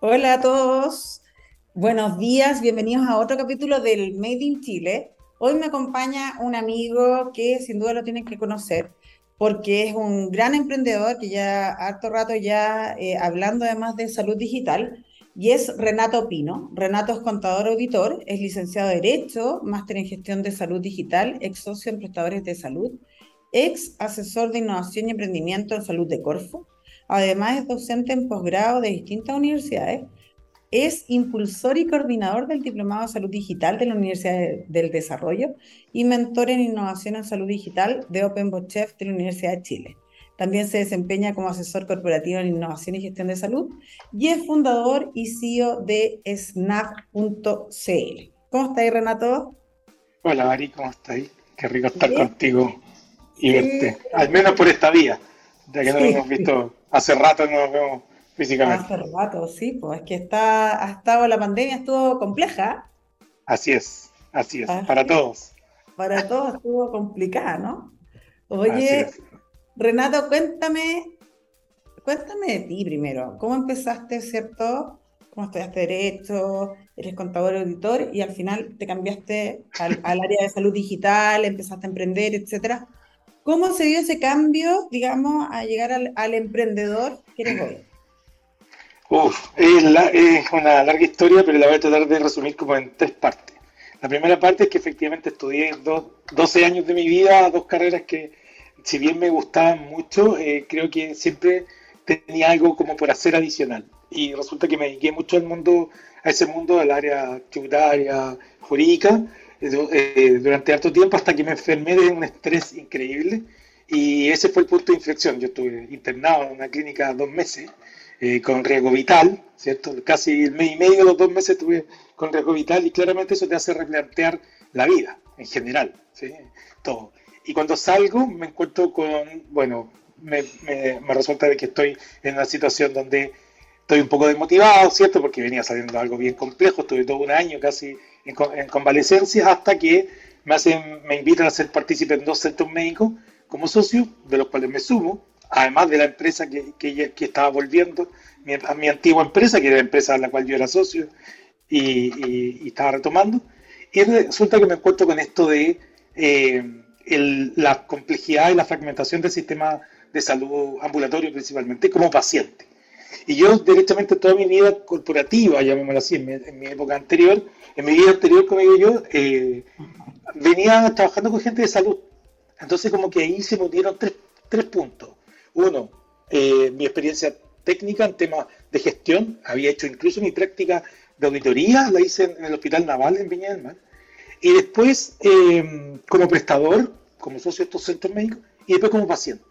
Hola a todos, buenos días, bienvenidos a otro capítulo del Made in Chile. Hoy me acompaña un amigo que sin duda lo tienen que conocer porque es un gran emprendedor que ya harto rato ya eh, hablando además de salud digital y es Renato Pino. Renato es contador auditor, es licenciado de Derecho, máster en gestión de salud digital, ex socio en prestadores de salud, ex asesor de innovación y emprendimiento en salud de Corfo Además, es docente en posgrado de distintas universidades. Es impulsor y coordinador del Diplomado de Salud Digital de la Universidad del Desarrollo y mentor en innovación en salud digital de OpenBochef de la Universidad de Chile. También se desempeña como asesor corporativo en innovación y gestión de salud y es fundador y CEO de snap.cl. ¿Cómo estáis, Renato? Hola, Ari, ¿cómo estáis? Qué rico estar contigo y verte, al menos por esta vía, ya que no lo hemos visto Hace rato no nos vemos físicamente. Hace rato, sí, pues es que está, ha estado la pandemia, estuvo compleja. Así es, así es, para todos. Para todos estuvo complicada, ¿no? Oye, Renato, cuéntame, cuéntame de ti primero. ¿Cómo empezaste, cierto? ¿Cómo estudiaste Derecho? Eres contador auditor y al final te cambiaste al, al área de salud digital, empezaste a emprender, etcétera. ¿Cómo se dio ese cambio, digamos, a llegar al, emprendedor que eres hoy? Uf, es, una larga historia, pero la voy a tratar de resumir como en tres partes. La primera parte es que efectivamente estudié 12 años de mi vida, dos carreras que, si bien me gustaban mucho, eh, creo que siempre tenía algo como por hacer adicional. Y resulta que me dediqué mucho al mundo, a ese mundo del área tributaria, jurídica, eh, durante harto tiempo hasta que me enfermé de un estrés increíble y ese fue el punto de inflexión. Yo estuve internado en una clínica dos meses eh, con riesgo vital, ¿cierto? Casi el mes y medio, los dos meses estuve con riesgo vital y claramente eso te hace replantear la vida en general, ¿sí? Todo. Y cuando salgo me encuentro con, bueno, me, me, me resulta de que estoy en una situación donde estoy un poco desmotivado, ¿cierto? Porque venía saliendo algo bien complejo, estuve todo un año casi en, convalecencia hasta que me, hacen, me invitan a ser partícipe en dos centros médicos como socio, de los cuales me sumo, además de la empresa que, que, estaba volviendo, mi, a mi antigua empresa, que era la empresa en la cual yo era socio y, y, estaba retomando. Y resulta que me encuentro con esto de eh, el, la complejidad y la fragmentación del sistema de salud ambulatorio principalmente como paciente. Y yo directamente toda mi vida corporativa, llamémoslo así, en mi, época anterior, en mi vida anterior, como digo yo, eh, venía trabajando con gente de salud. Entonces como que ahí se me unieron tres, tres puntos. Uno, eh, mi experiencia técnica en temas de gestión, había hecho incluso mi práctica de auditoría, la hice en, el Hospital Naval en Viña del Mar. Y después eh, como prestador, como socio de estos centros médicos, y después como paciente.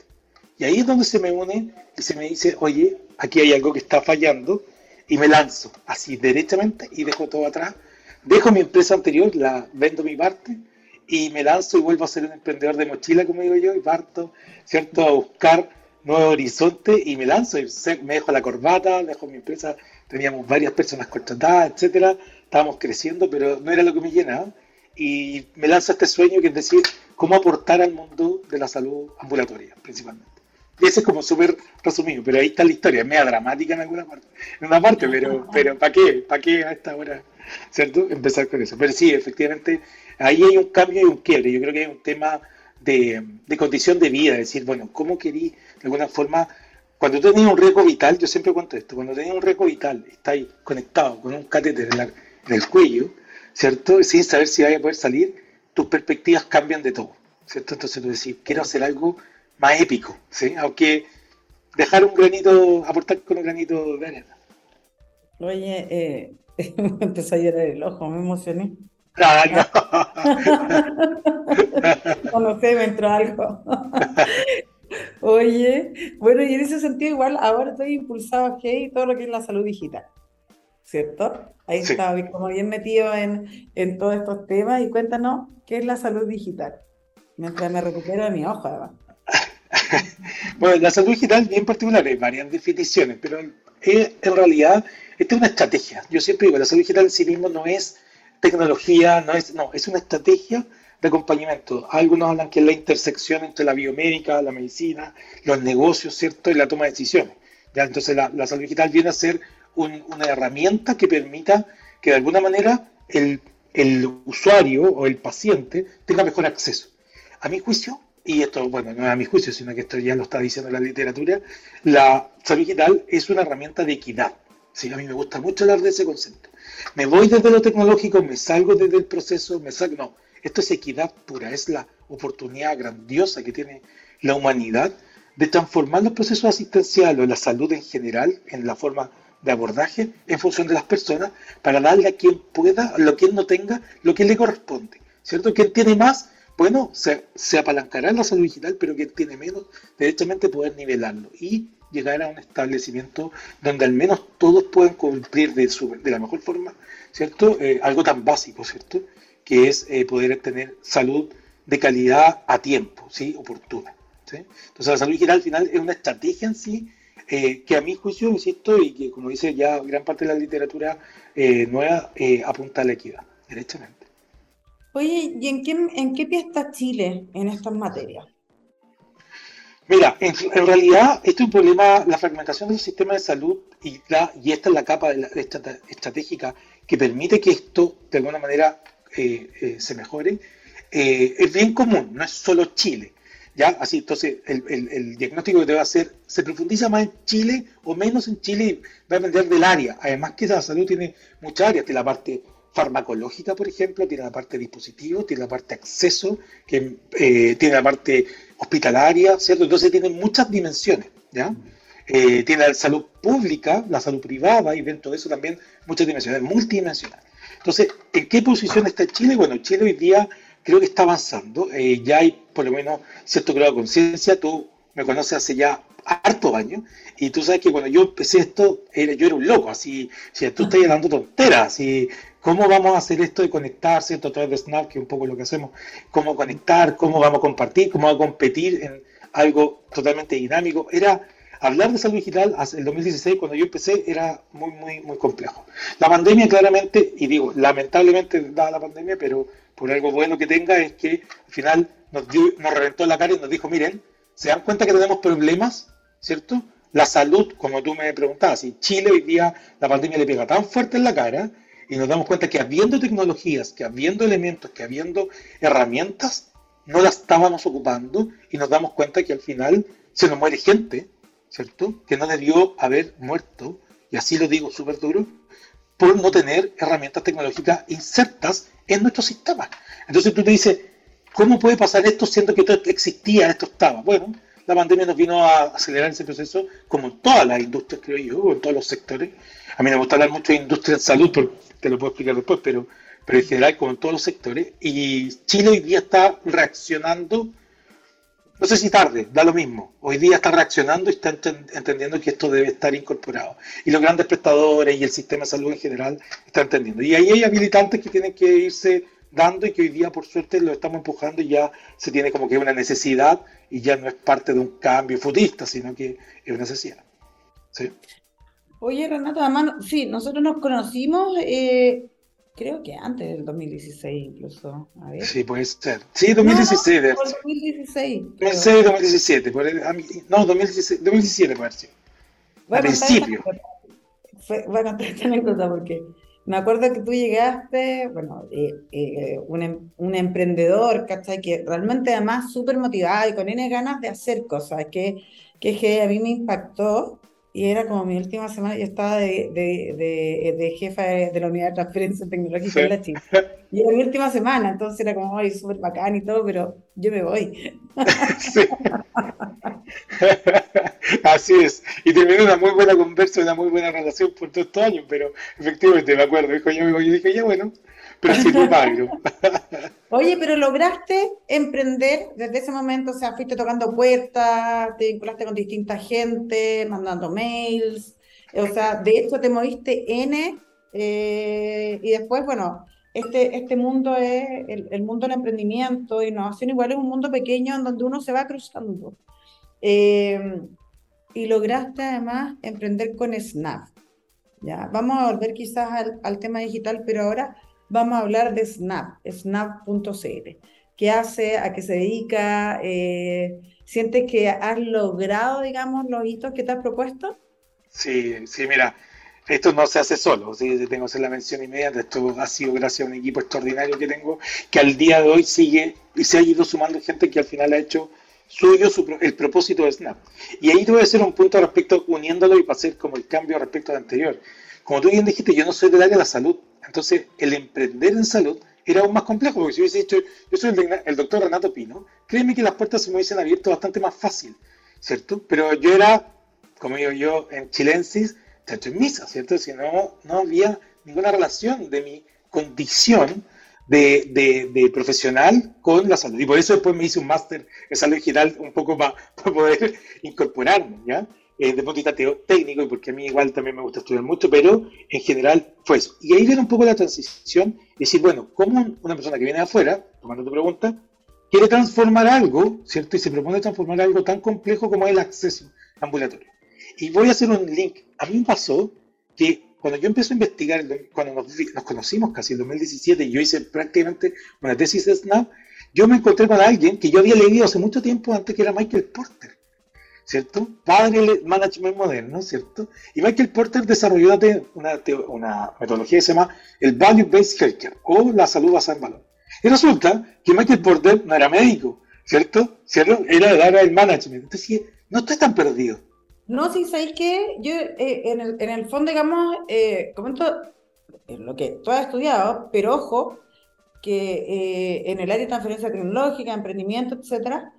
Y ahí es donde se me une y se me dice, oye, aquí hay algo que está fallando, y me lanzo así derechamente y dejo todo atrás. Dejo mi empresa anterior, la vendo mi parte, y me lanzo y vuelvo a ser un emprendedor de mochila, como digo yo, y parto, ¿cierto?, a buscar nuevos horizontes y me lanzo, y me dejo la corbata, dejo mi empresa, teníamos varias personas contratadas, etcétera, estábamos creciendo, pero no era lo que me llenaba, y me lanzo este sueño que es decir, cómo aportar al mundo de la salud ambulatoria, principalmente. Y ese es como súper resumido, pero ahí está la historia, es media dramática en alguna parte, en una parte, pero, pero ¿para qué? ¿Para qué a esta hora? ¿Cierto? Empezar con eso. Pero sí, efectivamente, ahí hay un cambio y un quiebre. Yo creo que hay un tema de, de condición de vida, es decir, bueno, ¿cómo querí de alguna forma cuando tú tenías un riesgo vital, yo siempre cuento esto, cuando tenías un riesgo vital, estáis conectado con un catéter en, en, el cuello, ¿cierto? Sin saber si vaya a poder salir, tus perspectivas cambian de todo, ¿cierto? Entonces tú decís, quiero hacer algo más épico, ¿sí? Aunque dejar un granito, aportar con un granito de arena. Oye, eh, me empezó a llorar el ojo, me emocioné. Ah, no. no sé, me entró algo. Oye, bueno, y en ese sentido igual ahora estoy impulsado a y todo lo que es la salud digital, ¿cierto? Ahí está, como bien metido en, en todos estos temas y cuéntanos qué es la salud digital, mientras me recupero de mi ojo además. bueno, la salud digital bien particular, hay varias definiciones, pero en realidad esta es una estrategia. Yo siempre digo, la salud digital en sí mismo no es tecnología, no es, no, es una estrategia de acompañamiento. Algunos hablan que es la intersección entre la biomédica, la medicina, los negocios, ¿cierto? Y la toma de decisiones. ¿ya? Entonces la, salud digital viene a ser una herramienta que permita que de alguna manera el, el usuario o el paciente tenga mejor acceso. A mi juicio, y esto, bueno, no es a mi juicio, sino que esto ya lo está diciendo la literatura, la salud digital es una herramienta de equidad. Sí, a mí me gusta mucho hablar de ese concepto. Me voy desde lo tecnológico, me salgo desde el proceso, me salgo. No, esto es equidad pura, es la oportunidad grandiosa que tiene la humanidad de transformar los procesos asistenciales o la salud en general en la forma de abordaje en función de las personas para darle a quien pueda, a quien no tenga, lo que le corresponde. ¿Cierto? Quien tiene más, bueno, se, apalancará en la salud digital, pero quien tiene menos, derechamente poder nivelarlo y llegar a un establecimiento donde al menos todos puedan cumplir de, la mejor forma, ¿cierto? Eh, algo tan básico, ¿cierto? Que es eh, poder tener salud de calidad a tiempo, ¿sí? Oportuna. Entonces la salud digital al final es una estrategia en sí eh, que a mi juicio, insisto, y que como dice ya gran parte de la literatura nueva, apunta a la equidad, derechamente. Oye, ¿y en qué, en qué pie está Chile en estas materias? Mira, en, realidad este es un problema, la fragmentación del sistema de salud y, la, y esta es la capa de la, estratégica que permite que esto de alguna manera se mejore, es bien común, no es solo Chile. ¿Ya? Así, entonces, el, diagnóstico que te va a hacer se profundiza más en Chile o menos en Chile va a depender del área. Además que la salud tiene muchas áreas, tiene la parte farmacológica, por ejemplo, tiene la parte de dispositivos, tiene la parte acceso, eh, tiene la parte hospitalaria, ¿cierto? Entonces tiene muchas dimensiones, ¿ya? Eh, tiene la salud pública, la salud privada y dentro de eso también muchas dimensiones, multidimensional. Entonces, ¿en qué posición está Chile? Bueno, Chile hoy día creo que está avanzando. Eh, ya hay por lo menos cierto grado de conciencia. Tú me conoces hace ya harto años y tú sabes que cuando yo empecé esto, yo era un loco, así, si tú estás dando tonteras, así, ¿cómo vamos a hacer esto de conectar, cierto, a través de Snap, que es un poco lo que hacemos, cómo conectar, cómo vamos a compartir, cómo vamos a competir en algo totalmente dinámico? Era hablar de salud digital hace el 2016 cuando yo empecé era muy muy muy complejo. La pandemia claramente y digo lamentablemente dada la pandemia, pero por algo bueno que tenga, es que al final nos, dio, nos reventó la cara y nos dijo, miren, ¿se dan cuenta que tenemos problemas? ¿Cierto? La salud, como tú me preguntabas, si Chile hoy día la pandemia le pega tan fuerte en la cara y nos damos cuenta que habiendo tecnologías, que habiendo elementos, que habiendo herramientas, no las estábamos ocupando y nos damos cuenta que al final se nos muere gente, ¿cierto? Que no debió haber muerto, y así lo digo súper duro, por no tener herramientas tecnológicas insertas en nuestro sistema. Entonces tú te dices, ¿cómo puede pasar esto siendo que esto existía, esto estaba? Bueno, la pandemia nos vino a acelerar ese proceso, como en todas las industrias, creo yo, en todos los sectores. A mí me gusta hablar mucho de industria en salud, pero te lo puedo explicar después, pero, pero en general, como en todos los sectores. Y Chile hoy día está reaccionando no sé si tarde, da lo mismo. Hoy día está reaccionando y está entendiendo que esto debe estar incorporado. Y los grandes prestadores y el sistema de salud en general están entendiendo. Y ahí hay habilitantes que tienen que irse dando y que hoy día por suerte lo estamos empujando y ya se tiene como que una necesidad y ya no es parte de un cambio futista, sino que es una necesidad. ¿Sí? Oye, Renato, además, sí, nosotros nos conocimos eh, Creo que antes del 2016 incluso. A ver. Sí, puede ser. Sí, 2016. No, no, por 2016. 2016, 2017. no, 2016, 2017 puede ser. Al principio. Voy a contar esta anécdota porque me acuerdo que tú llegaste, bueno, eh, eh, un, em, un, emprendedor, ¿cachai? Que realmente además súper motivado y con N ganas de hacer cosas, que, que a mí me impactó y era como mi última semana, yo estaba de, de, de, jefa de, la unidad de transferencia tecnológica de la China. Y era mi última semana, entonces era como, ay, súper bacán y todo, pero yo me voy. Sí. Así es. Y terminé una muy buena conversa, una muy buena relación por todos estos años, pero efectivamente me acuerdo, dijo, yo me voy y dije, ya bueno, pero Oye, pero lograste emprender desde ese momento, o sea, fuiste tocando puertas, te vinculaste con distinta gente, mandando mails, o sea, de hecho te moviste N eh, y después, bueno, este, este mundo es, el, mundo del emprendimiento, innovación igual es un mundo pequeño en donde uno se va cruzando. Eh, y lograste además emprender con Snap. ¿ya? Vamos a volver quizás al, al tema digital, pero ahora vamos a hablar de Snap, snap.cl. ¿Qué hace? ¿A qué se dedica? Eh, ¿Sientes que has logrado, digamos, los hitos que te has propuesto? Sí, sí, mira, esto no se hace solo, ¿sí? tengo que hacer la mención inmediata, esto ha sido gracias a un equipo extraordinario que tengo, que al día de hoy sigue y se ha ido sumando gente que al final ha hecho suyo el propósito de Snap. Y ahí te voy a hacer un punto respecto, uniéndolo y para hacer como el cambio respecto al anterior. Como tú bien dijiste, yo no soy del área de la salud, entonces el emprender en salud era aún más complejo, porque si hubiese dicho, yo soy el, doctor Renato Pino, créeme que las puertas se me hubiesen abierto bastante más fácil, ¿cierto? Pero yo era, como digo yo, en chilensis, chacho en misa, ¿cierto? Si no, no había ninguna relación de mi condición de, profesional con la salud. Y por eso después me hice un máster en salud digital un poco para, poder incorporarme, ¿ya? Eh, de punto de vista técnico, y porque a mí igual también me gusta estudiar mucho, pero en general fue eso. Y ahí viene un poco la transición, y decir, bueno, ¿cómo una persona que viene de afuera, tomando tu pregunta, quiere transformar algo, ¿cierto? Y se propone transformar algo tan complejo como el acceso ambulatorio. Y voy a hacer un link. A mí me pasó que cuando yo empecé a investigar, cuando nos, conocimos casi en 2017, y yo hice prácticamente una tesis de SNAP, yo me encontré con alguien que yo había leído hace mucho tiempo antes, que era Michael Porter, ¿cierto? Padre del management moderno, ¿cierto? Y Michael Porter desarrolló una, una metodología que se llama el Value Based Healthcare, o la salud basada en valor. Y resulta que Michael Porter no era médico, ¿cierto? ¿Cierto? Era del área management. Entonces, no estoy tan perdido. No, sí, ¿sabéis que Yo, eh, en, el, en, el, fondo, digamos, eh, comento lo que tú has estudiado, pero ojo, que eh, en el área de transferencia tecnológica, emprendimiento, etcétera,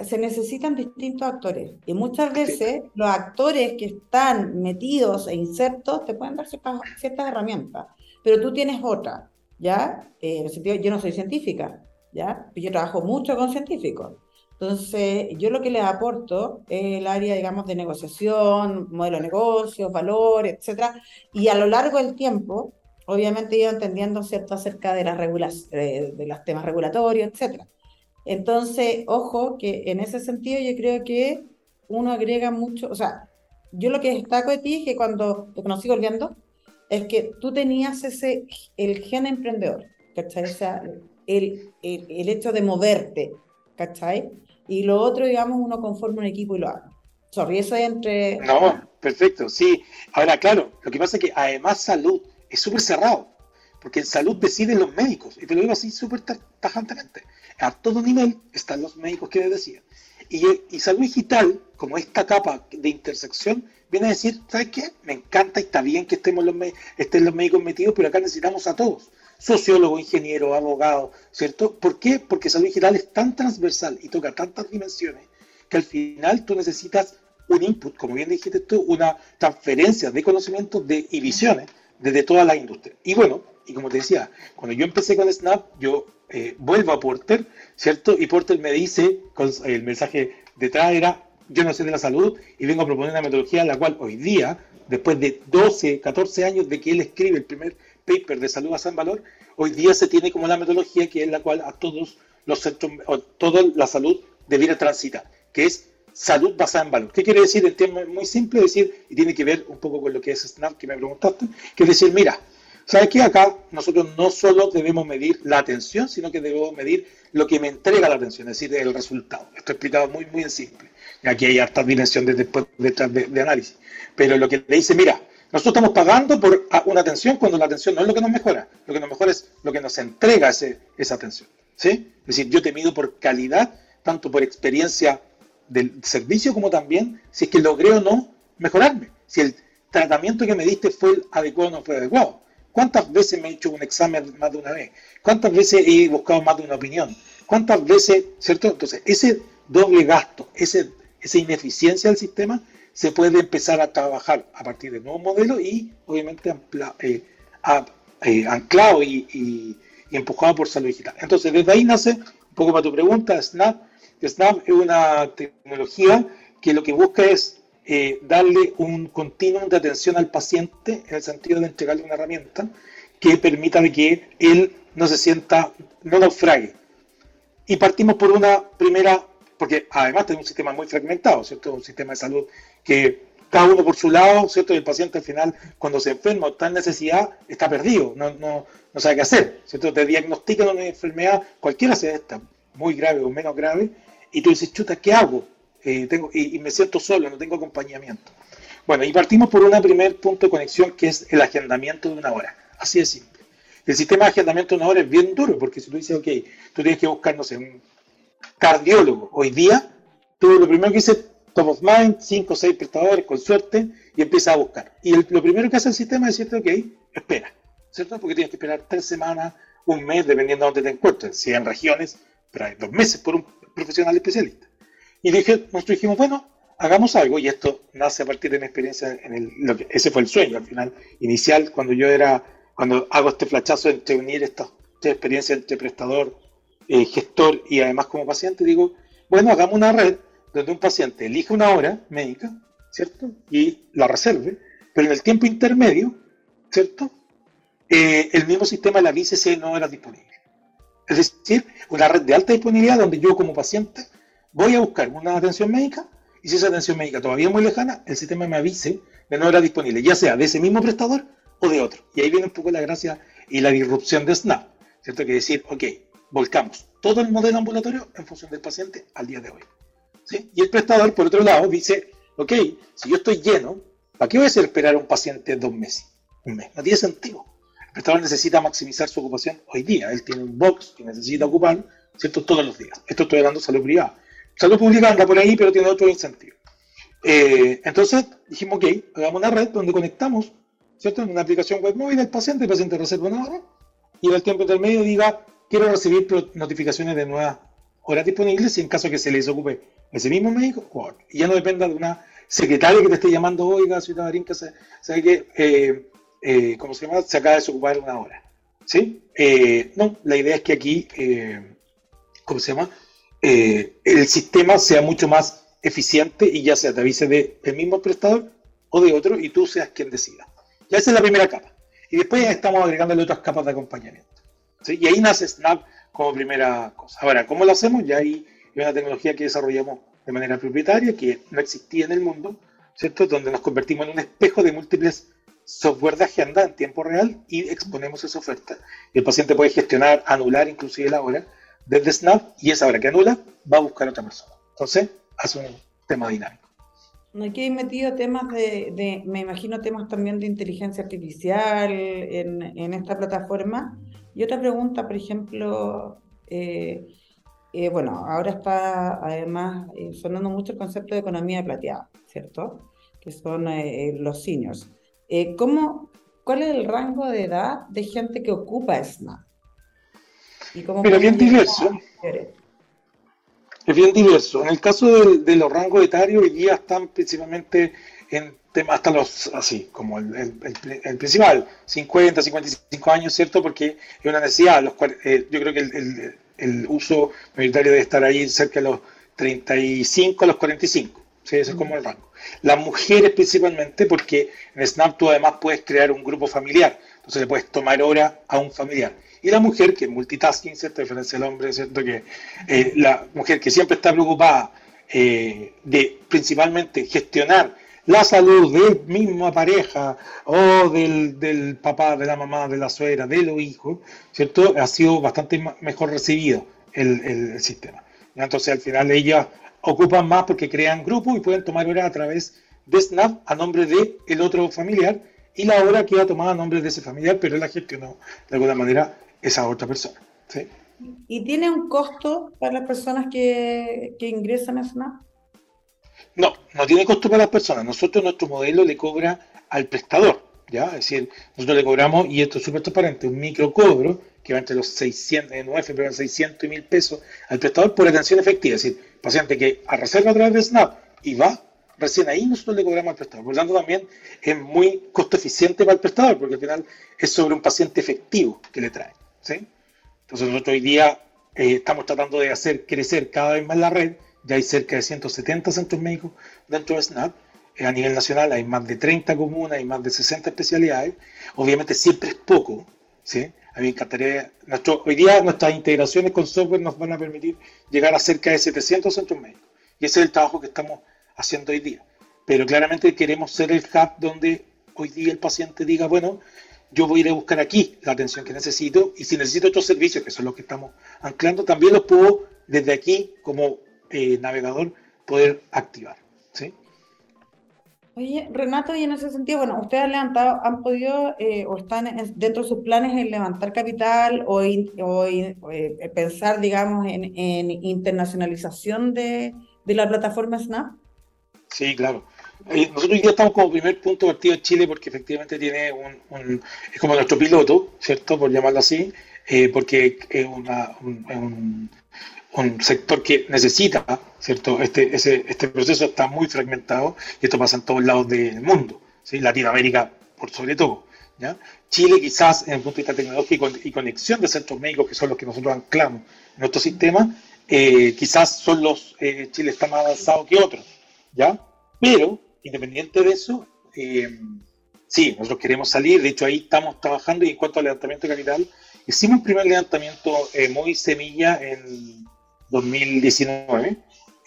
se necesitan distintos actores. Y muchas veces los actores que están metidos e insertos te pueden dar ciertas, herramientas, pero tú tienes otra, ¿ya? en el sentido, yo no soy científica, ¿ya? Yo trabajo mucho con científicos. Entonces, yo lo que les aporto es el área, digamos, de negociación, modelo de negocios, valores, etcétera, y a lo largo del tiempo, obviamente he ido entendiendo, ¿cierto?, acerca de, las de, de los temas regulatorios, etcétera. Entonces, ojo, que en ese sentido yo creo que uno agrega mucho, o sea, yo lo que destaco de ti es que cuando te conocí volviendo, es que tú tenías ese, el gen emprendedor, ¿cachai? O sea, el, el, hecho de moverte, ¿cachai? y lo otro, digamos, uno conforma un equipo y lo haga. Sorry, entre... No, perfecto, sí. Ahora, claro, lo que pasa es que además salud es súper cerrado, porque en salud deciden los médicos, y te lo digo así súper tajantemente. A todo nivel están los médicos que decía. Y, y, salud digital, como esta capa de intersección, viene a decir, ¿sabes qué? Me encanta y está bien que estemos los, estén los médicos metidos, pero acá necesitamos a todos sociólogo, ingeniero, abogado, ¿cierto? ¿Por qué? Porque salud digital es tan transversal y toca tantas dimensiones que al final tú necesitas un input, como bien dijiste tú, una transferencia de conocimientos de, y visiones desde toda la industria. Y bueno, y como te decía, cuando yo empecé con Snap, yo eh, vuelvo a Porter, ¿cierto? Y Porter me dice, con el mensaje detrás era, yo no sé de la salud y vengo a proponer una metodología la cual hoy día, después de 12, 14 años de que él escribe el primer paper de salud basada en valor, hoy día se tiene como la metodología que es la cual a todos los centros, o toda la salud debiera transitar, que es salud basada en valor. ¿Qué quiere decir? En términos muy simple, decir, y tiene que ver un poco con lo que es SNAP que me preguntaste, que es decir, mira, ¿sabes qué? Acá nosotros no solo debemos medir la atención, sino que debemos medir lo que me entrega la atención, es decir, el resultado. Esto explicado muy, muy en simple. Y aquí hay hartas dimensiones después detrás de, análisis. Pero lo que le dice, mira, nosotros estamos pagando por una atención cuando la atención no es lo que nos mejora, lo que nos mejora es lo que nos entrega ese, esa atención. ¿sí? Es decir, yo te mido por calidad, tanto por experiencia del servicio como también si es que logré o no mejorarme, si el tratamiento que me diste fue adecuado o no fue adecuado. ¿Cuántas veces me he hecho un examen más de una vez? ¿Cuántas veces he buscado más de una opinión? ¿Cuántas veces, cierto? Entonces, ese doble gasto, ese, esa ineficiencia del sistema se puede empezar a trabajar a partir de nuevos modelos y obviamente eh, eh, anclado y, empujado por salud digital. Entonces, desde ahí nace, un poco para tu pregunta, Snap. Snap es una tecnología que lo que busca es eh, darle un continuum de atención al paciente en el sentido de entregarle una herramienta que permita que él no se sienta, no naufrague. Y partimos por una primera porque además tenemos un sistema muy fragmentado, ¿cierto? Un sistema de salud que cada uno por su lado, ¿cierto? Y el paciente al final, cuando se enferma o está en necesidad, está perdido, no, no, no sabe qué hacer, ¿cierto? Te diagnostican una enfermedad, cualquiera sea esta, muy grave o menos grave, y tú dices, chuta, ¿qué hago? Eh, tengo, y, me siento solo, no tengo acompañamiento. Bueno, y partimos por un primer punto de conexión que es el agendamiento de una hora. Así de simple. El sistema de agendamiento de una hora es bien duro, porque si tú dices, ok, tú tienes que buscar, no sé, un cardiólogo hoy día, tú lo primero que dices, top of mind, cinco o seis prestadores, con suerte, y empiezas a buscar. Y lo primero que hace el sistema es decirte, ok, espera, ¿cierto? Porque tienes que esperar tres semanas, un mes, dependiendo de dónde te encuentres. Si en regiones, pero hay dos meses por un profesional especialista. Y dije, nosotros dijimos, bueno, hagamos algo, y esto nace a partir de mi experiencia en el, lo que, ese fue el sueño al final, inicial, cuando yo era, cuando hago este flachazo entre unir estas esta experiencias entre prestador, eh, gestor y además como paciente, digo, bueno, hagamos una red donde un paciente elige una hora médica, ¿cierto? Y la reserve, pero en el tiempo intermedio, ¿cierto? Eh, el mismo sistema le avise si no era disponible. Es decir, una red de alta disponibilidad donde yo como paciente voy a buscar una atención médica y si esa atención médica todavía es muy lejana, el sistema me avise de no era disponible, ya sea de ese mismo prestador o de otro. Y ahí viene un poco la gracia y la disrupción de SNAP, ¿cierto? Que decir, ok, volcamos todo el modelo ambulatorio en función del paciente al día de hoy. ¿sí? Y el prestador, por otro lado, dice, ok, si yo estoy lleno, ¿para qué voy a hacer esperar a un paciente dos meses? Un mes, no tiene sentido. El prestador necesita maximizar su ocupación hoy día. Él tiene un box que necesita ocupar, ¿cierto? Todos los días. Esto estoy hablando de salud privada. Salud pública anda por ahí, pero tiene otro incentivo. Eh, entonces dijimos, ok, hagamos una red donde conectamos, ¿cierto? En una aplicación web móvil el paciente, el paciente reserva una hora y en el tiempo intermedio diga, quiero recibir notificaciones de nuevas horas disponibles y en caso que se les ocupe ese mismo médico, y ya no dependa de una secretaria que te esté llamando, oiga, señora Marín, que se, sabe que, eh, eh, ¿cómo se llama? Se acaba de desocupar una hora. ¿Sí? no, la idea es que aquí, ¿cómo se llama? Eh, el sistema sea mucho más eficiente y ya sea te avise de, del mismo prestador o de otro y tú seas quien decida. Ya esa es la primera capa. Y después estamos agregándole otras capas de acompañamiento. Y ahí nace Snap como primera cosa. Ahora, ¿cómo lo hacemos? Ya ahí hay una tecnología que desarrollamos de manera propietaria, que no existía en el mundo, ¿cierto? Donde nos convertimos en un espejo de múltiples software de agenda en tiempo real y exponemos esa oferta. El paciente puede gestionar, anular inclusive la hora desde Snap y esa hora que anula va a buscar otra persona. Entonces, hace un tema dinámico. Aquí hay metido temas de, me imagino, temas también de inteligencia artificial en, en esta plataforma. Y otra pregunta, por ejemplo, eh, eh, bueno, ahora está además eh, sonando mucho el concepto de economía plateada, ¿cierto? Que son los seniors. ¿cómo, ¿Cuál es el rango de edad de gente que ocupa Snap? Pero bien diverso. Es bien diverso. En el caso de, los rangos etarios, hoy día están principalmente en temas hasta los, así, como el, principal, 50, 55 años, ¿cierto? Porque es una necesidad. Los, eh, yo creo que el, uso mayoritario debe estar ahí cerca de los 35 a los 45. ¿sí? Ese es como el rango. Las mujeres principalmente, porque en Snap tú además puedes crear un grupo familiar. Entonces le puedes tomar hora a un familiar. Y la mujer, que es multitasking, ¿cierto? A diferencia del hombre, ¿cierto? Que eh, la mujer que siempre está preocupada eh, de principalmente gestionar la salud de misma pareja o del, papá, de la mamá, de la suegra, de los hijos, ¿cierto? Ha sido bastante mejor recibido el, sistema. Entonces al final ellas ocupan más porque crean grupos y pueden tomar horas a través de Snap a nombre de el otro familiar y la hora queda tomada a nombre de ese familiar, pero la gestionó de alguna manera esa otra persona. ¿sí? ¿Y tiene un costo para las personas que, que ingresan a SNAP? No, no tiene costo para las personas. Nosotros nuestro modelo le cobra al prestador, ¿ya? Es decir, nosotros le cobramos, y esto es súper transparente, un microcobro que va entre los 600, en UF, pero 600 y 1000 pesos al prestador por atención efectiva. Es decir, paciente que a reserva a través de SNAP y va, recién ahí nosotros le cobramos al prestador. Por lo tanto, también es muy costo eficiente para el prestador, porque al final es sobre un paciente efectivo que le trae. Entonces nosotros hoy día eh, estamos tratando de hacer crecer cada vez más la red, ya hay cerca de 170 centros médicos dentro de SNAP, eh, a nivel nacional hay más de 30 comunas y más de 60 especialidades, obviamente siempre es poco, ¿sí? A mí me encantaría, nuestro, hoy día nuestras integraciones con software nos van a permitir llegar a cerca de 700 centros médicos, y ese es el trabajo que estamos haciendo hoy día. Pero claramente queremos ser el hub donde hoy día el paciente diga, bueno, yo voy a ir a buscar aquí la atención que necesito y si necesito otros servicios, que son los que estamos anclando, también los puedo desde aquí como eh, navegador poder activar. ¿sí? Oye, Renato, y en ese sentido, bueno, ustedes han levantado, han podido eh, o están dentro de sus planes en levantar capital o, o eh, pensar, digamos, en, en internacionalización de, de, la plataforma Snap? Sí, claro. Eh, nosotros ya estamos como primer punto partido en Chile porque efectivamente tiene un, es como nuestro piloto, ¿cierto? Por llamarlo así, porque es una, un, un sector que necesita, ¿cierto? Este, ese, este proceso está muy fragmentado y esto pasa en todos lados del mundo, ¿sí? Latinoamérica por sobre todo. ¿ya? Chile quizás en el punto de vista tecnológico y conexión de centros médicos, que son los que nosotros anclamos en nuestro sistema, eh, quizás son los, eh, Chile está más avanzado que otros, ¿ya? Pero, independiente de eso, eh, sí, nosotros queremos salir, de hecho ahí estamos trabajando y en cuanto al levantamiento de capital, hicimos un primer levantamiento muy semilla en 2019.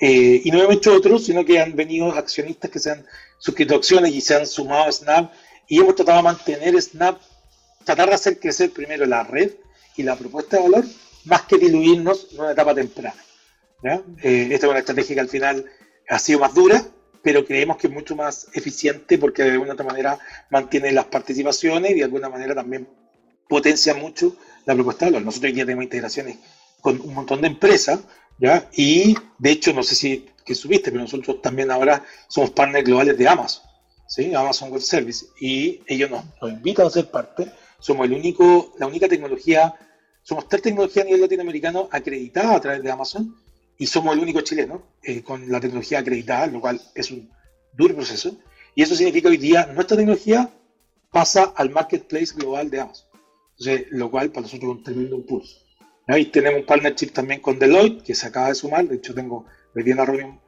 Eh, y no hemos hecho otros, sino que han venido accionistas que se han suscrito acciones y se han sumado a Snap. Y hemos tratado de mantener Snap, tratar de hacer crecer primero la red y la propuesta de valor, más que diluirnos en una etapa temprana. Eh, esta es una estrategia que al final ha sido más dura, pero creemos que es mucho más eficiente porque de alguna otra manera mantiene las participaciones y de alguna manera también potencia mucho la propuesta de valor. Nosotros ya tenemos integraciones con un montón de empresas, ¿ya? Y de hecho, no sé si que subiste, pero nosotros también ahora somos partners globales de Amazon, ¿sí? Amazon Web Service, y ellos nos, invitan a ser parte. Somos el único, la única tecnología, somos tres tecnologías a nivel latinoamericano acreditadas a través de Amazon, y somos el único chileno eh, con la tecnología acreditada, lo cual es un duro proceso. Y eso significa que hoy día nuestra tecnología pasa al marketplace global de Amazon. Entonces, lo cual para nosotros es un tremendo impulso. Ahí tenemos un partnership también con Deloitte, que se acaba de sumar, de hecho tengo hoy una reunión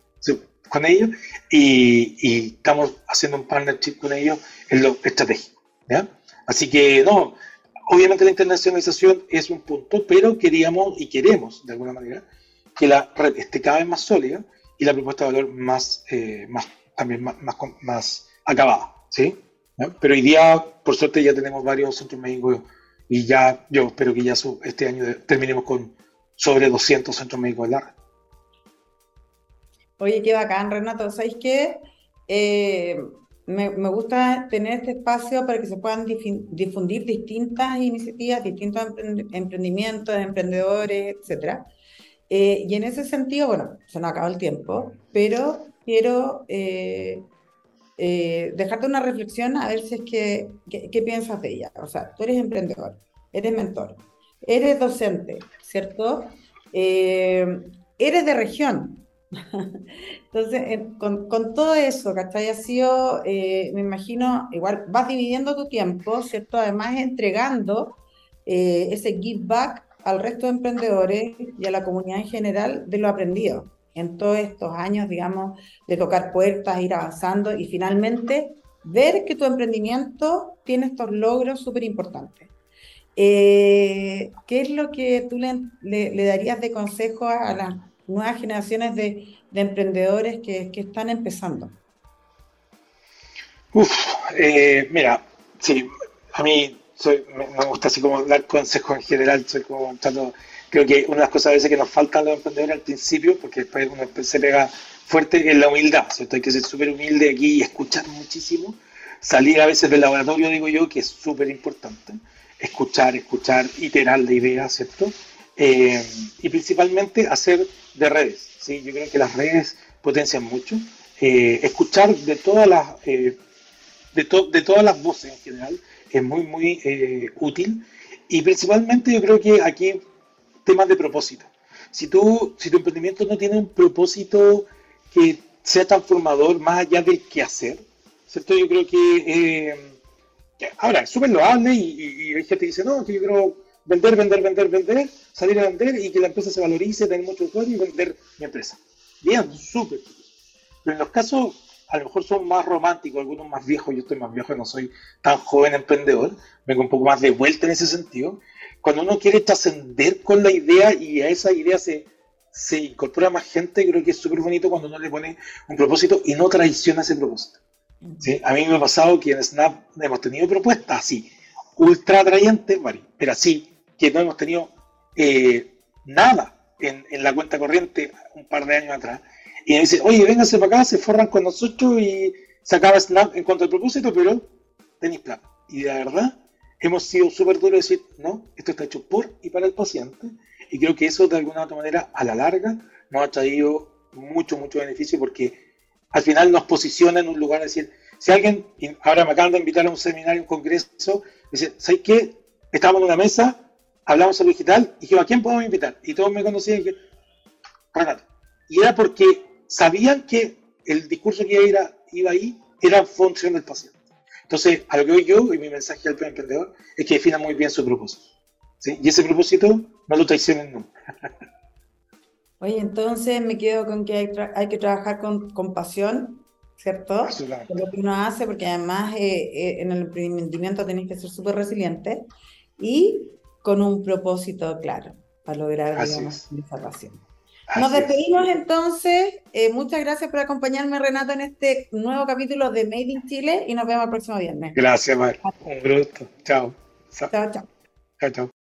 con ellos, y, estamos haciendo un partnership con ellos en lo estratégico. Así que no, obviamente la internacionalización es un punto, pero queríamos y queremos, de alguna manera, que la red esté cada vez más sólida y la propuesta de valor más, eh, más también más, más, acabada. ¿sí? Pero hoy día, por suerte, ya tenemos varios centros médicos y ya yo espero que ya este año terminemos con sobre 200 centros médicos de la red. Oye, qué bacán, Renato. ¿Sabéis qué? Eh, me, me, gusta tener este espacio para que se puedan difundir distintas iniciativas, distintos emprendimientos, emprendedores, etc. Eh, y en ese sentido, bueno, se nos acaba el tiempo, pero quiero eh, eh, dejarte una reflexión a ver si es que, qué piensas de ella. O sea, tú eres emprendedor, eres mentor, eres docente, ¿cierto? Eh, eres de región. Entonces, con, con, todo eso, ¿cachai? Ha sido, me imagino, igual vas dividiendo tu tiempo, ¿cierto? Además, entregando ese give back al resto de emprendedores y a la comunidad en general de lo aprendido en todos estos años, digamos, de tocar puertas, ir avanzando y finalmente ver que tu emprendimiento tiene estos logros súper importantes. Eh, ¿Qué es lo que tú le, darías de consejo a, las nuevas generaciones de, emprendedores que, están empezando? Uf, eh, mira, sí, a mí me, gusta así como dar consejos en general, soy como tanto creo que una de las cosas a veces que nos faltan los emprendedores al principio, porque después uno se pega fuerte, es la humildad, ¿cierto? Hay que ser súper humilde aquí y escuchar muchísimo. Salir a veces del laboratorio, digo yo, que es súper importante. Escuchar, escuchar, iterar la idea, ¿cierto? Eh, y principalmente hacer de redes, ¿sí? Yo creo que las redes potencian mucho. Eh, escuchar de todas las... Eh, de, de, todas las voces en general es muy, muy útil. Y principalmente yo creo que aquí temas de propósito. Si, tú, si tu emprendimiento no tiene un propósito que sea transformador más allá del que hacer, ¿cierto? Yo creo que, eh, ahora, es súper loable y, y, hay gente que dice, no, que yo quiero vender, vender, vender, vender, salir a vender y que la empresa se valorice, tener mucho usuarios y vender mi empresa. Bien, súper. Pero en los casos, a lo mejor son más románticos, algunos más viejos, yo estoy más viejo, no soy tan joven emprendedor, vengo un poco más de vuelta en ese sentido, cuando uno quiere trascender con la idea y a esa idea se, se incorpora más gente, creo que es súper bonito cuando uno le pone un propósito y no traiciona ese propósito. ¿sí? A mí me ha pasado que en Snap hemos tenido propuestas así, ultra atrayentes, pero así, que no hemos tenido eh, nada en, en, la cuenta corriente un par de años atrás. Y me dice, oye, vénganse para acá, se forran con nosotros y, sacaba snap en cuanto al propósito, pero tenéis plata. Y de verdad, hemos sido súper duros de decir, no, esto está hecho por y para el paciente. Y creo que eso de alguna u otra manera, a la larga, nos ha traído mucho, mucho beneficio porque al final nos posiciona en un lugar de decir, si alguien, ahora me acaban de invitar a un seminario, un congreso, dice, ¿sabes qué? Estábamos en una mesa, hablamos sobre digital, y dije, ¿a quién podemos invitar? Y todos me conocían y dije, Renato. Y era porque sabían que el discurso que iba, iba ahí era función del paciente. Entonces, a lo que voy yo, y mi mensaje al emprendedor, es que defina muy bien su propósito. Y ese propósito no lo traicionen nunca. Oye, entonces me quedo con que hay, hay que trabajar con, con pasión, ¿cierto? Con lo que uno hace, porque además eh, eh, en el emprendimiento tenéis que ser súper resiliente y con un propósito claro para lograr, digamos, esa pasión. Nos despedimos entonces. Eh, muchas gracias por acompañarme, Renato, en este nuevo capítulo de Made in Chile y nos vemos el próximo viernes. Gracias, Mar. Un gusto. Chao. Chao, chao. Chao, chao.